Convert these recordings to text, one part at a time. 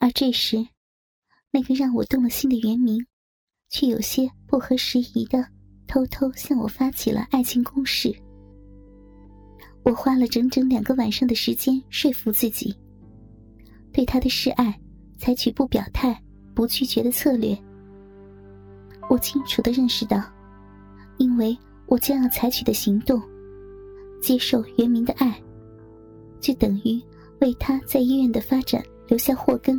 而这时，那个让我动了心的袁明，却有些不合时宜的偷偷向我发起了爱情攻势。我花了整整两个晚上的时间说服自己，对他的示爱采取不表态、不拒绝的策略。我清楚的认识到，因为我将要采取的行动，接受袁明的爱，就等于为他在医院的发展留下祸根。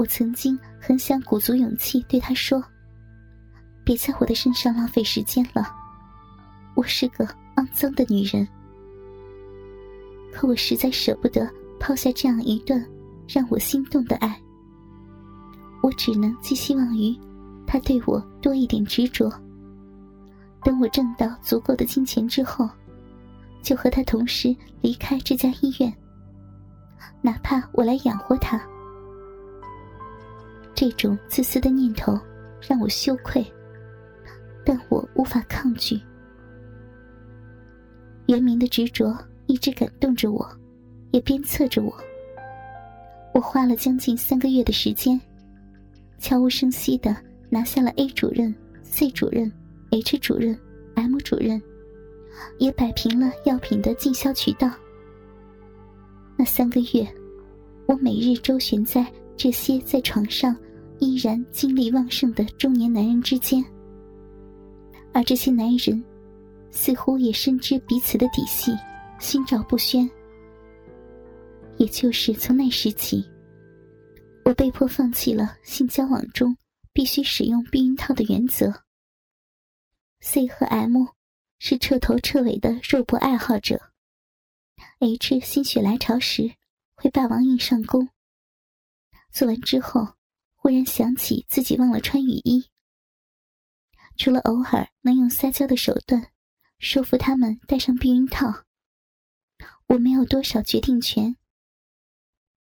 我曾经很想鼓足勇气对他说：“别在我的身上浪费时间了，我是个……”肮脏的女人，可我实在舍不得抛下这样一段让我心动的爱。我只能寄希望于他对我多一点执着。等我挣到足够的金钱之后，就和他同时离开这家医院，哪怕我来养活他。这种自私的念头让我羞愧，但我无法抗拒。袁明的执着一直感动着我，也鞭策着我。我花了将近三个月的时间，悄无声息的拿下了 A 主任、C 主任、H 主任、M 主任，也摆平了药品的进销渠道。那三个月，我每日周旋在这些在床上依然精力旺盛的中年男人之间，而这些男人。似乎也深知彼此的底细，心照不宣。也就是从那时起，我被迫放弃了性交往中必须使用避孕套的原则。C 和 M 是彻头彻尾的肉搏爱好者，H 心血来潮时会霸王硬上弓。做完之后，忽然想起自己忘了穿雨衣，除了偶尔能用撒娇的手段。说服他们戴上避孕套。我没有多少决定权。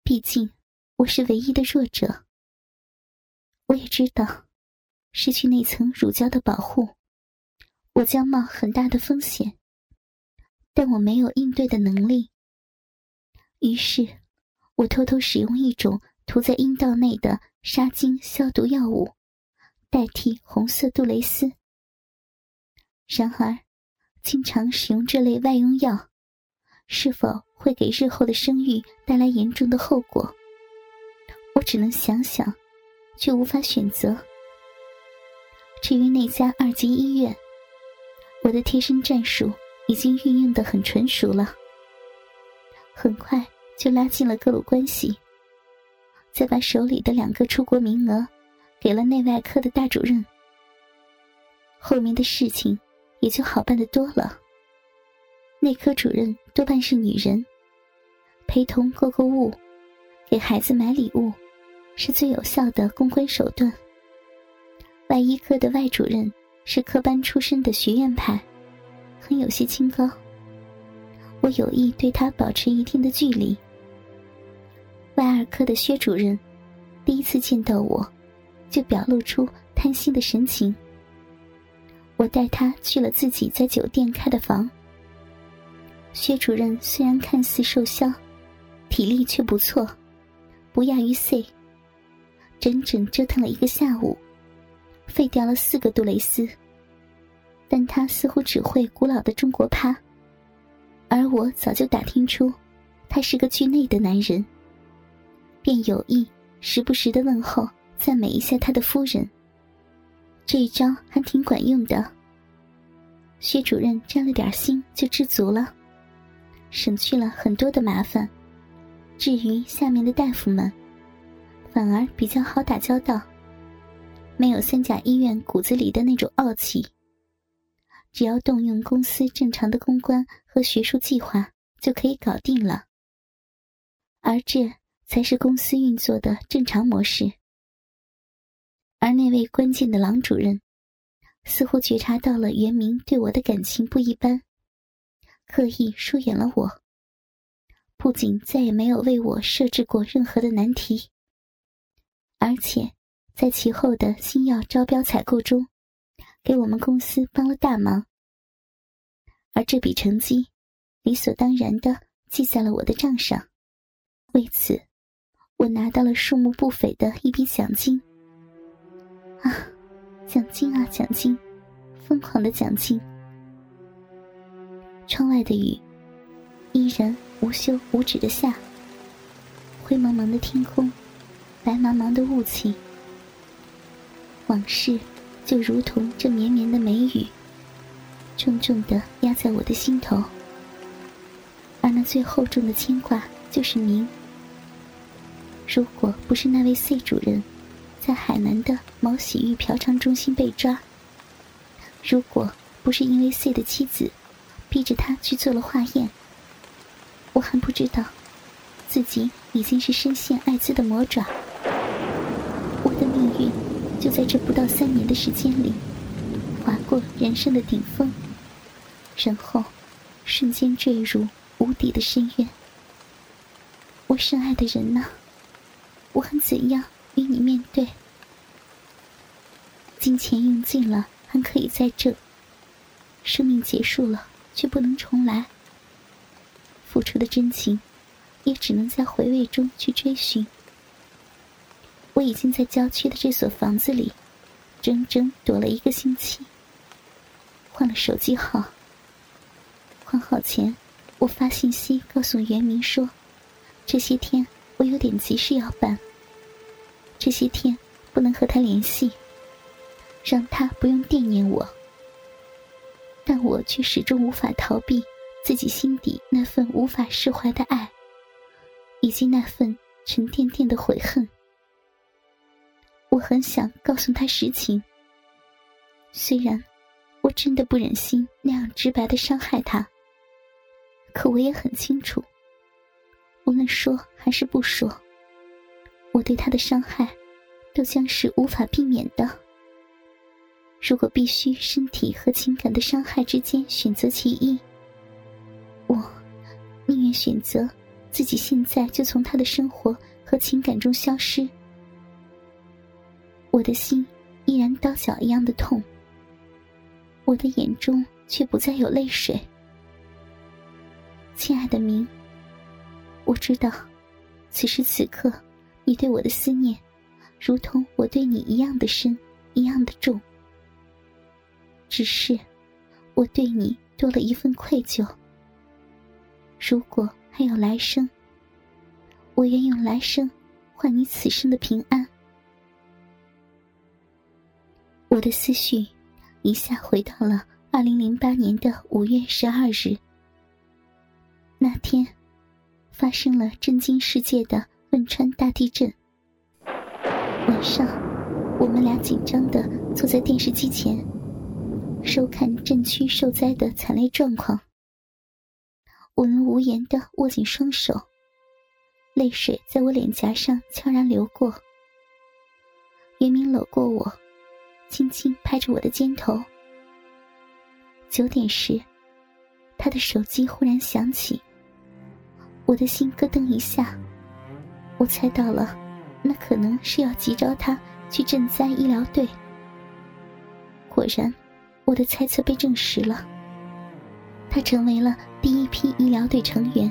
毕竟我是唯一的弱者。我也知道，失去那层乳胶的保护，我将冒很大的风险。但我没有应对的能力。于是，我偷偷使用一种涂在阴道内的杀精消毒药物，代替红色杜蕾斯。然而。经常使用这类外用药，是否会给日后的生育带来严重的后果？我只能想想，却无法选择。至于那家二级医院，我的贴身战术已经运用的很纯熟了，很快就拉近了各路关系，再把手里的两个出国名额给了内外科的大主任，后面的事情。也就好办的多了。内科主任多半是女人，陪同购购物，给孩子买礼物，是最有效的公关手段。外医科的外主任是科班出身的学院派，很有些清高。我有意对他保持一定的距离。外二科的薛主任，第一次见到我，就表露出贪心的神情。我带他去了自己在酒店开的房。薛主任虽然看似瘦削，体力却不错，不亚于 C。整整折腾了一个下午，废掉了四个杜蕾斯。但他似乎只会古老的中国趴，而我早就打听出，他是个惧内的男人，便有意时不时的问候赞美一下他的夫人。这一招还挺管用的。薛主任沾了点心就知足了，省去了很多的麻烦。至于下面的大夫们，反而比较好打交道，没有三甲医院骨子里的那种傲气。只要动用公司正常的公关和学术计划，就可以搞定了。而这才是公司运作的正常模式。而那位关键的郎主任，似乎觉察到了袁明对我的感情不一般，刻意疏远了我。不仅再也没有为我设置过任何的难题，而且在其后的新药招标采购中，给我们公司帮了大忙。而这笔成绩，理所当然的记在了我的账上。为此，我拿到了数目不菲的一笔奖金。啊，奖金啊，奖金，疯狂的奖金！窗外的雨依然无休无止的下，灰蒙蒙的天空，白茫茫的雾气，往事就如同这绵绵的梅雨，重重的压在我的心头。而那最厚重的牵挂，就是您。如果不是那位 C 主任在海南的毛洗浴嫖娼中心被抓，如果不是因为 C 的妻子逼着他去做了化验，我还不知道自己已经是深陷艾滋的魔爪。我的命运就在这不到三年的时间里划过人生的顶峰，然后瞬间坠入无底的深渊。我深爱的人呢？我很怎样与你面对？金钱用尽了，还可以在这；生命结束了，却不能重来。付出的真情，也只能在回味中去追寻。我已经在郊区的这所房子里，整整躲了一个星期。换了手机号，换号前，我发信息告诉袁明说，这些天我有点急事要办。这些天不能和他联系，让他不用惦念我，但我却始终无法逃避自己心底那份无法释怀的爱，以及那份沉甸甸的悔恨。我很想告诉他实情，虽然我真的不忍心那样直白的伤害他，可我也很清楚，无论说还是不说。我对他的伤害，都将是无法避免的。如果必须身体和情感的伤害之间选择其一，我宁愿选择自己现在就从他的生活和情感中消失。我的心依然刀绞一样的痛，我的眼中却不再有泪水。亲爱的明，我知道，此时此刻。你对我的思念，如同我对你一样的深，一样的重。只是，我对你多了一份愧疚。如果还有来生，我愿用来生换你此生的平安。我的思绪一下回到了二零零八年的五月十二日。那天，发生了震惊世界的。汶川大地震。晚上，我们俩紧张的坐在电视机前，收看震区受灾的惨烈状况。我们无言的握紧双手，泪水在我脸颊上悄然流过。袁明搂过我，轻轻拍着我的肩头。九点时，他的手机忽然响起，我的心咯噔一下。我猜到了，那可能是要急召他去赈灾医疗队。果然，我的猜测被证实了。他成为了第一批医疗队成员，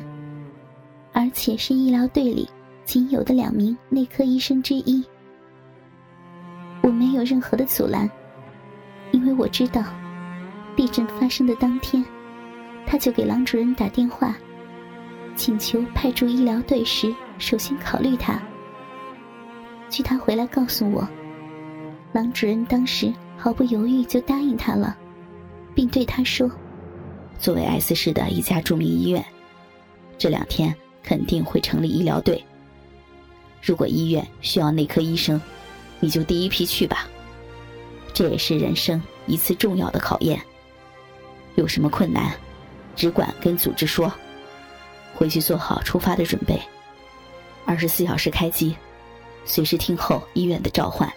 而且是医疗队里仅有的两名内科医生之一。我没有任何的阻拦，因为我知道，地震发生的当天，他就给郎主任打电话，请求派驻医疗队时。首先考虑他。据他回来告诉我，郎主任当时毫不犹豫就答应他了，并对他说：“作为 S 市的一家著名医院，这两天肯定会成立医疗队。如果医院需要内科医生，你就第一批去吧。这也是人生一次重要的考验。有什么困难，只管跟组织说，回去做好出发的准备。”二十四小时开机，随时听候医院的召唤。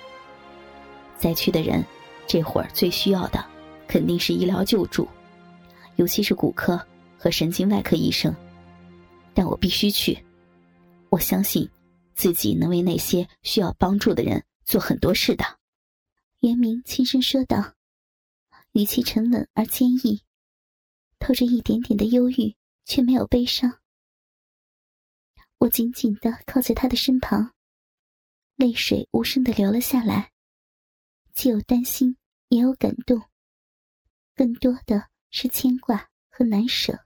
灾区的人，这会儿最需要的肯定是医疗救助，尤其是骨科和神经外科医生。但我必须去，我相信自己能为那些需要帮助的人做很多事的。袁明轻声说道，语气沉稳而坚毅，透着一点点的忧郁，却没有悲伤。我紧紧的靠在他的身旁，泪水无声的流了下来，既有担心，也有感动，更多的是牵挂和难舍。